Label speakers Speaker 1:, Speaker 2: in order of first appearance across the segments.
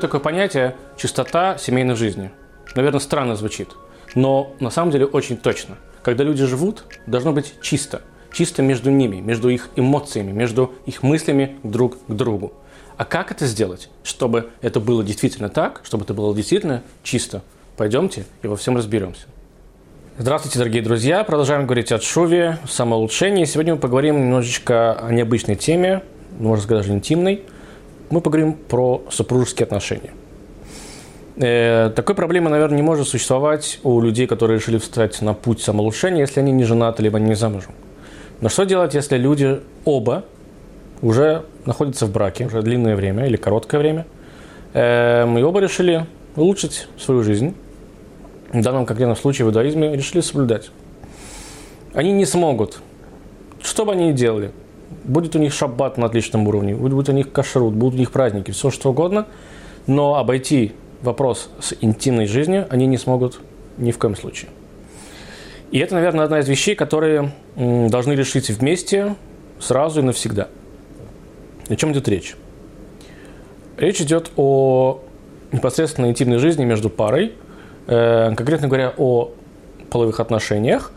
Speaker 1: Существует такое понятие «чистота семейной жизни». Наверное, странно звучит, но на самом деле очень точно. Когда люди живут, должно быть чисто. Чисто между ними, между их эмоциями, между их мыслями друг к другу. А как это сделать, чтобы это было действительно так, чтобы это было действительно чисто? Пойдемте и во всем разберемся. Здравствуйте, дорогие друзья. Продолжаем говорить о шуве, самоулучшении. Сегодня мы поговорим немножечко о необычной теме, можно сказать, даже интимной. Мы поговорим про супружеские отношения. Э, такой проблемы, наверное, не может существовать у людей, которые решили встать на путь самоулучшения, если они не женаты, либо не замужем. Но что делать, если люди оба уже находятся в браке уже длинное время или короткое время, э, и оба решили улучшить свою жизнь, в данном конкретном случае в иудаизме, решили соблюдать. Они не смогут, что бы они ни делали, будет у них шаббат на отличном уровне, будет у них кашрут, будут у них праздники, все что угодно, но обойти вопрос с интимной жизнью они не смогут ни в коем случае. И это, наверное, одна из вещей, которые должны решить вместе сразу и навсегда. О чем идет речь? Речь идет о непосредственно интимной жизни между парой, э, конкретно говоря, о половых отношениях.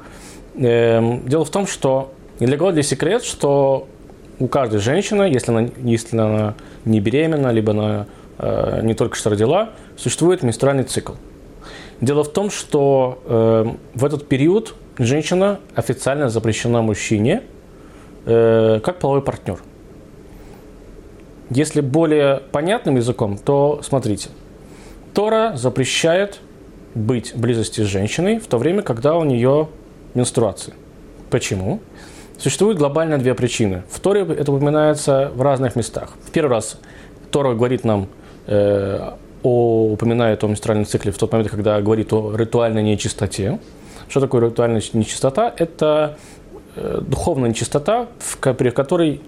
Speaker 1: Э, дело в том, что не для кого-то секрет, что у каждой женщины, если она, если она не беременна, либо она э, не только что родила, существует менструальный цикл. Дело в том, что э, в этот период женщина официально запрещена мужчине э, как половой партнер. Если более понятным языком, то смотрите. Тора запрещает быть в близости с женщиной в то время, когда у нее менструация. Почему? Существует глобально две причины. В Торе это упоминается в разных местах. В первый раз Тора говорит нам, э, о, упоминает о менструальном цикле в тот момент, когда говорит о ритуальной нечистоте. Что такое ритуальная нечистота? Это э, духовная нечистота, в, при которой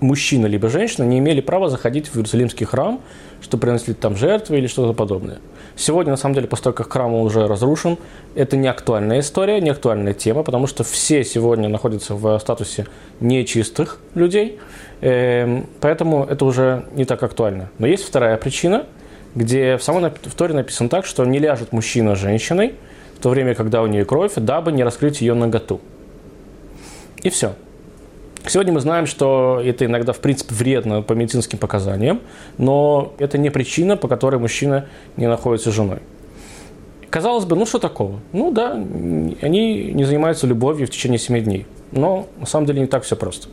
Speaker 1: мужчина либо женщина не имели права заходить в Иерусалимский храм, чтобы приносить там жертвы или что-то подобное. Сегодня, на самом деле, после того, как храм уже разрушен, это не актуальная история, не актуальная тема, потому что все сегодня находятся в статусе нечистых людей, эм, поэтому это уже не так актуально. Но есть вторая причина, где в самой в Торе написано так, что не ляжет мужчина с женщиной в то время, когда у нее кровь, дабы не раскрыть ее наготу. И все. Сегодня мы знаем, что это иногда, в принципе, вредно по медицинским показаниям, но это не причина, по которой мужчина не находится с женой. Казалось бы, ну что такого? Ну да, они не занимаются любовью в течение 7 дней. Но на самом деле не так все просто.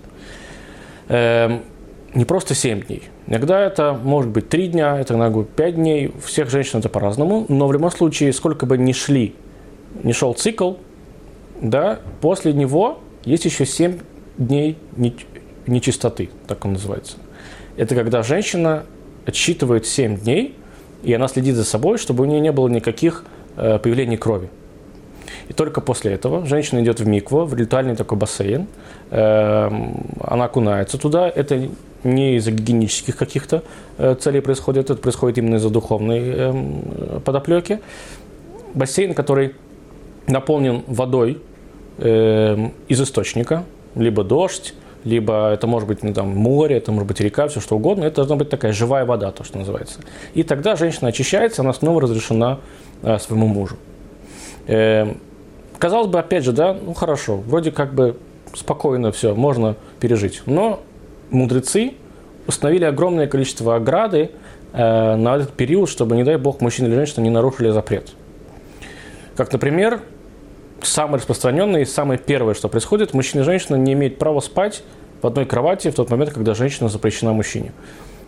Speaker 1: Эм, не просто 7 дней. Иногда это может быть 3 дня, это иногда 5 дней. У всех женщин это по-разному. Но в любом случае, сколько бы ни шли, не шел цикл, да, после него есть еще 7 дней нечистоты, так он называется. Это когда женщина отсчитывает 7 дней, и она следит за собой, чтобы у нее не было никаких э, появлений крови. И только после этого женщина идет в микву, в ритуальный такой бассейн, э, она окунается туда. Это не из-за гигиенических каких-то э, целей происходит, это происходит именно из-за духовной э, подоплеки. Бассейн, который наполнен водой э, из источника, либо дождь, либо это может быть ну, там, море, это может быть река, все что угодно. Это должна быть такая живая вода, то, что называется. И тогда женщина очищается, она снова разрешена э, своему мужу. Э, казалось бы, опять же, да, ну хорошо, вроде как бы спокойно все, можно пережить. Но мудрецы установили огромное количество ограды э, на этот период, чтобы, не дай бог, мужчина или женщина не нарушили запрет. Как, например, самое распространенное и самое первое, что происходит, мужчина и женщина не имеют права спать в одной кровати в тот момент, когда женщина запрещена мужчине.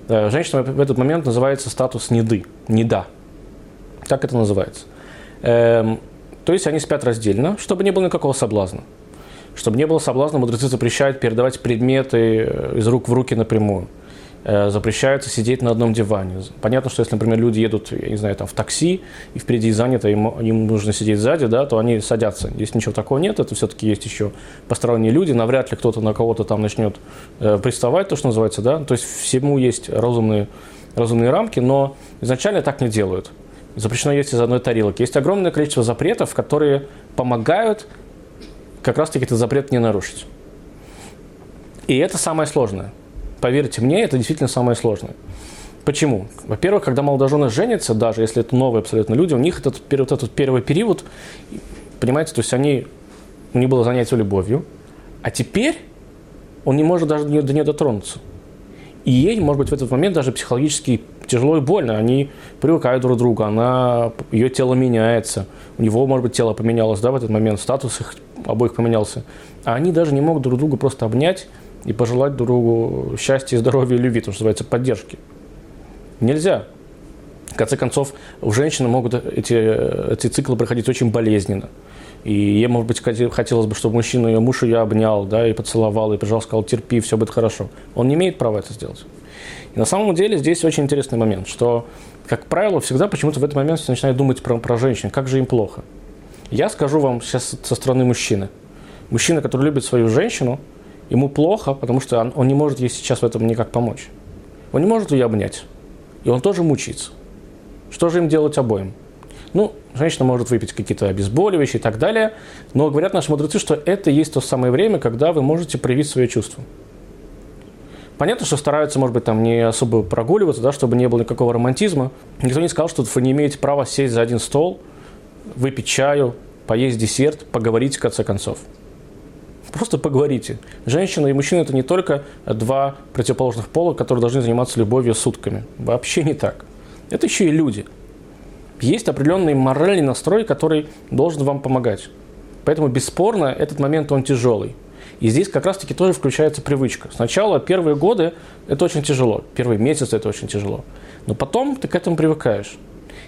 Speaker 1: Э, женщина в этот момент называется статус неды, неда. Так это называется. Эм, то есть они спят раздельно, чтобы не было никакого соблазна. Чтобы не было соблазна, мудрецы запрещают передавать предметы э, из рук в руки напрямую. Э, запрещается сидеть на одном диване. Понятно, что если, например, люди едут, я не знаю, там в такси, и впереди занято, им, им нужно сидеть сзади, да, то они садятся. Здесь ничего такого нет, это все-таки есть еще посторонние люди, навряд ли кто-то на кого-то там начнет э, приставать, то, что называется, да, то есть всему есть разумные, разумные рамки, но изначально так не делают. Запрещено есть из одной тарелки. Есть огромное количество запретов, которые помогают как раз-таки этот запрет не нарушить. И это самое сложное. Поверьте мне, это действительно самое сложное. Почему? Во-первых, когда молодожены женятся, даже если это новые абсолютно люди, у них этот, вот этот первый период, понимаете, то есть они, у них было занятие любовью, а теперь он не может даже до нее, до нее дотронуться. И ей, может быть, в этот момент даже психологически тяжело и больно. Они привыкают друг к другу, она, ее тело меняется. У него, может быть, тело поменялось, да, в этот момент, статус их обоих поменялся. А они даже не могут друг друга просто обнять и пожелать друг другу счастья, здоровья и любви, то, что называется, поддержки. Нельзя. В конце концов, у женщины могут эти, эти циклы проходить очень болезненно. И ей, может быть, хотелось бы, чтобы мужчина, ее муж ее обнял, да, и поцеловал, и прижал, сказал, терпи, все будет хорошо. Он не имеет права это сделать. И на самом деле здесь очень интересный момент, что, как правило, всегда почему-то в этот момент все начинают думать про, про женщин, как же им плохо. Я скажу вам сейчас со стороны мужчины. Мужчина, который любит свою женщину, ему плохо, потому что он, он не может ей сейчас в этом никак помочь. Он не может ее обнять. И он тоже мучится. Что же им делать обоим? Ну, женщина может выпить какие-то обезболивающие и так далее, но говорят наши мудрецы, что это есть то самое время, когда вы можете проявить свои чувства. Понятно, что стараются, может быть, там не особо прогуливаться, да, чтобы не было никакого романтизма. Никто не сказал, что вы не имеете права сесть за один стол, выпить чаю, поесть десерт, поговорить в конце концов. Просто поговорите. Женщина и мужчина – это не только два противоположных пола, которые должны заниматься любовью сутками. Вообще не так. Это еще и люди – есть определенный моральный настрой, который должен вам помогать. Поэтому, бесспорно, этот момент, он тяжелый. И здесь как раз-таки тоже включается привычка. Сначала первые годы это очень тяжело, первые месяцы это очень тяжело. Но потом ты к этому привыкаешь.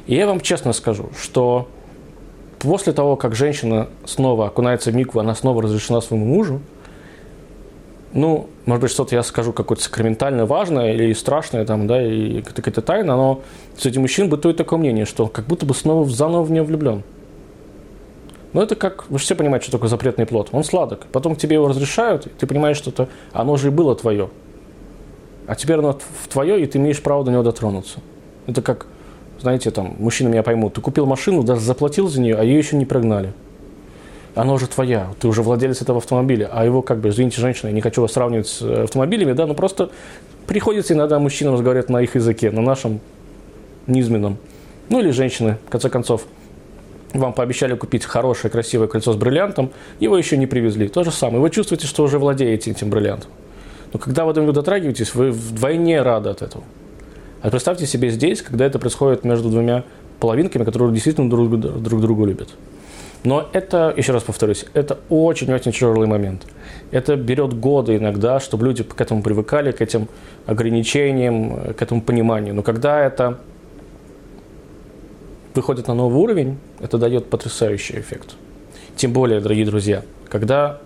Speaker 1: И я вам честно скажу, что после того, как женщина снова окунается в микву, она снова разрешена своему мужу, ну, может быть, что-то я скажу какое-то сакраментальное, важное или страшное, там, да, и какая-то тайна, но среди мужчин бытует такое мнение, что как будто бы снова заново в нее влюблен. Но это как, вы же все понимаете, что такое запретный плод. Он сладок. Потом тебе его разрешают, и ты понимаешь, что это, оно же и было твое. А теперь оно твое, и ты имеешь право до него дотронуться. Это как, знаете, там, мужчины меня поймут, ты купил машину, даже заплатил за нее, а ее еще не прогнали она уже твоя, ты уже владелец этого автомобиля, а его, как бы, извините, женщина, я не хочу вас сравнивать с э, автомобилями, да, но просто приходится иногда мужчинам разговаривать на их языке, на нашем низменном. Ну или женщины, в конце концов, вам пообещали купить хорошее, красивое кольцо с бриллиантом, его еще не привезли. То же самое. Вы чувствуете, что уже владеете этим бриллиантом. Но когда вы до него дотрагиваетесь, вы вдвойне рады от этого. А представьте себе здесь, когда это происходит между двумя половинками, которые действительно друг, друг друга любят. Но это, еще раз повторюсь, это очень-очень тяжелый момент. Это берет годы иногда, чтобы люди к этому привыкали, к этим ограничениям, к этому пониманию. Но когда это выходит на новый уровень, это дает потрясающий эффект. Тем более, дорогие друзья, когда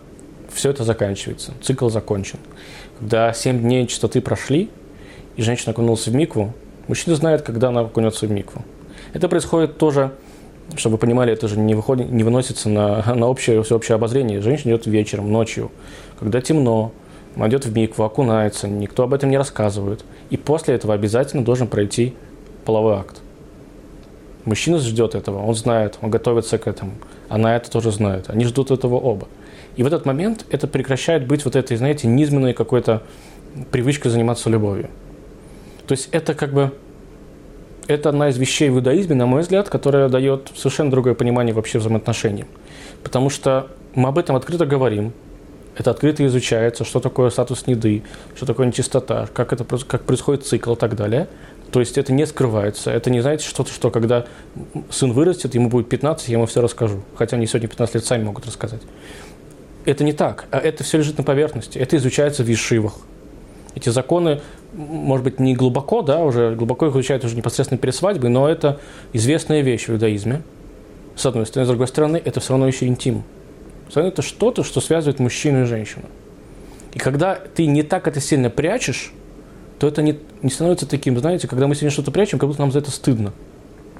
Speaker 1: все это заканчивается, цикл закончен, когда 7 дней чистоты прошли, и женщина окунулась в микву, мужчина знает, когда она окунется в микву. Это происходит тоже чтобы вы понимали, это же не, выходит, не выносится на, на общее, всеобщее обозрение. Женщина идет вечером, ночью, когда темно, она идет в микву, окунается, никто об этом не рассказывает. И после этого обязательно должен пройти половой акт. Мужчина ждет этого, он знает, он готовится к этому. Она это тоже знает. Они ждут этого оба. И в этот момент это прекращает быть вот этой, знаете, низменной какой-то привычкой заниматься любовью. То есть это как бы это одна из вещей в иудаизме, на мой взгляд, которая дает совершенно другое понимание вообще взаимоотношений. Потому что мы об этом открыто говорим, это открыто изучается, что такое статус неды, что такое нечистота, как, это, как происходит цикл и так далее. То есть это не скрывается. Это не, знаете, что-то, что когда сын вырастет, ему будет 15, я ему все расскажу. Хотя они сегодня 15 лет сами могут рассказать. Это не так. А это все лежит на поверхности. Это изучается в ешивах. Эти законы может быть, не глубоко, да, уже глубоко их изучают уже непосредственно перед свадьбой, но это известная вещь в иудаизме. С одной стороны, с другой стороны, это все равно еще интим. Все равно это что-то, что связывает мужчину и женщину. И когда ты не так это сильно прячешь, то это не, не становится таким, знаете, когда мы сильно что-то прячем, как будто нам за это стыдно,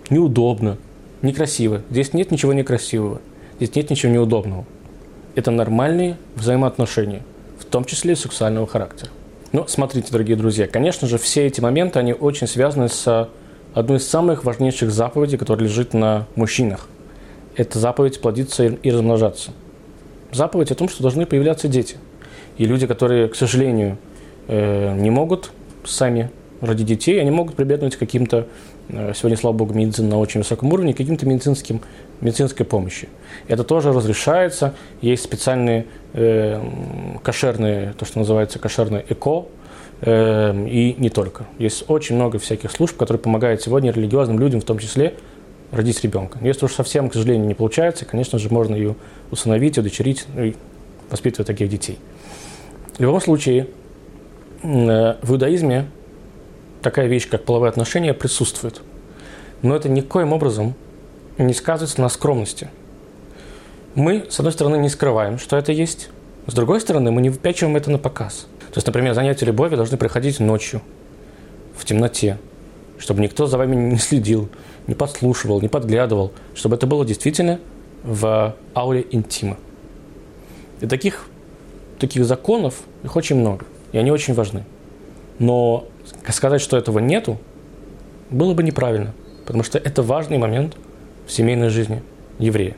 Speaker 1: неудобно, некрасиво. Здесь нет ничего некрасивого, здесь нет ничего неудобного. Это нормальные взаимоотношения, в том числе и сексуального характера. Ну, смотрите, дорогие друзья, конечно же, все эти моменты, они очень связаны с одной из самых важнейших заповедей, которая лежит на мужчинах. Это заповедь плодиться и размножаться. Заповедь о том, что должны появляться дети. И люди, которые, к сожалению, э, не могут сами ради детей, они могут прибегнуть к каким-то, э, сегодня, слава богу, медицина на очень высоком уровне, к каким-то медицинским, медицинской помощи. Это тоже разрешается. Есть специальные э, кошерные, то, что называется кошерное ЭКО, э, и не только. Есть очень много всяких служб, которые помогают сегодня религиозным людям, в том числе, родить ребенка. Если уж совсем, к сожалению, не получается, конечно же, можно ее усыновить, удочерить ну, и воспитывать таких детей. В любом случае, э, в иудаизме такая вещь, как половые отношения, присутствует. Но это никоим образом не сказывается на скромности. Мы, с одной стороны, не скрываем, что это есть, с другой стороны, мы не выпячиваем это на показ. То есть, например, занятия любовью должны проходить ночью, в темноте, чтобы никто за вами не следил, не подслушивал, не подглядывал, чтобы это было действительно в ауре интима. И таких, таких законов, их очень много, и они очень важны. Но сказать, что этого нету, было бы неправильно, потому что это важный момент в семейной жизни еврея.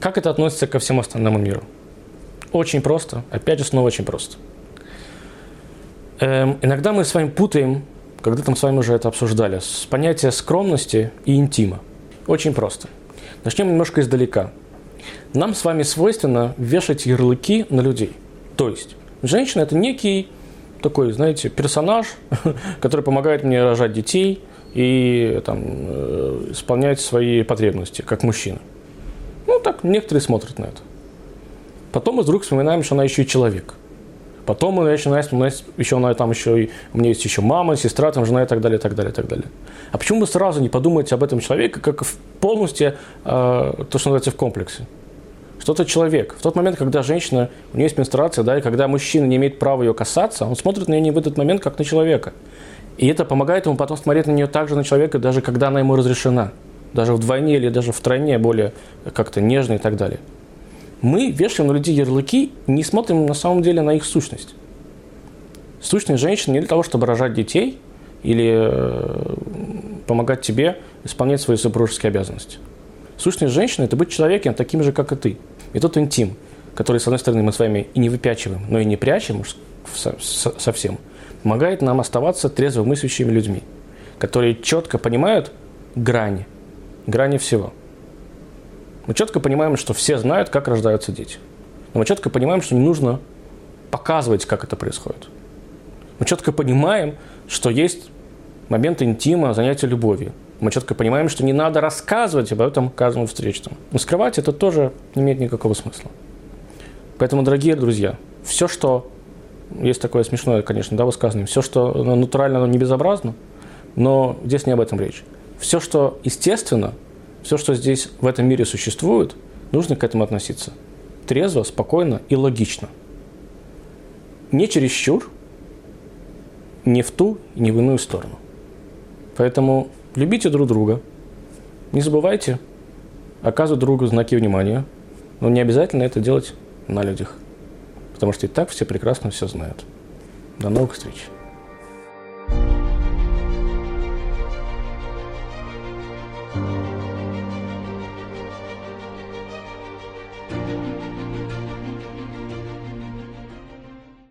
Speaker 1: Как это относится ко всему остальному миру? Очень просто, опять же, снова очень просто. Эм, иногда мы с вами путаем, когда-то мы с вами уже это обсуждали, с понятия скромности и интима. Очень просто. Начнем немножко издалека. Нам с вами свойственно вешать ярлыки на людей. То есть, женщина – это некий такой, знаете, персонаж, который помогает мне рожать детей и там, э, исполнять свои потребности, как мужчина. Ну, так некоторые смотрят на это. Потом мы вдруг вспоминаем, что она еще и человек. Потом мы начинаем вспоминать, еще она там еще и, у меня есть еще мама, сестра, там жена и так далее, и так далее, и так далее. А почему вы сразу не подумаете об этом человеке, как полностью, э, то, что называется, в комплексе? Что это человек. В тот момент, когда женщина, у нее есть менструация, да, и когда мужчина не имеет права ее касаться, он смотрит на нее в этот момент как на человека. И это помогает ему потом смотреть на нее также на человека, даже когда она ему разрешена. Даже вдвойне или даже втройне более как-то нежно и так далее. Мы вешаем на людей ярлыки, не смотрим на самом деле на их сущность. Сущность женщины не для того, чтобы рожать детей или э, помогать тебе исполнять свои супружеские обязанности. Сущность женщины – это быть человеком таким же, как и ты. И тот интим, который, с одной стороны, мы с вами и не выпячиваем, но и не прячем совсем, помогает нам оставаться трезво мыслящими людьми, которые четко понимают грани, грани всего. Мы четко понимаем, что все знают, как рождаются дети. Но мы четко понимаем, что не нужно показывать, как это происходит. Мы четко понимаем, что есть момент интима, занятия любовью. Мы четко понимаем, что не надо рассказывать об этом каждому встречному. Но скрывать это тоже не имеет никакого смысла. Поэтому, дорогие друзья, все, что есть такое смешное, конечно, да, высказывание, все, что натурально, оно не безобразно, но здесь не об этом речь. Все, что естественно, все, что здесь в этом мире существует, нужно к этому относиться трезво, спокойно и логично. Не чересчур, не в ту и не в иную сторону. Поэтому любите друг друга. Не забывайте оказывать другу знаки внимания, но не обязательно это делать на людях, потому что и так все прекрасно все знают. До новых встреч!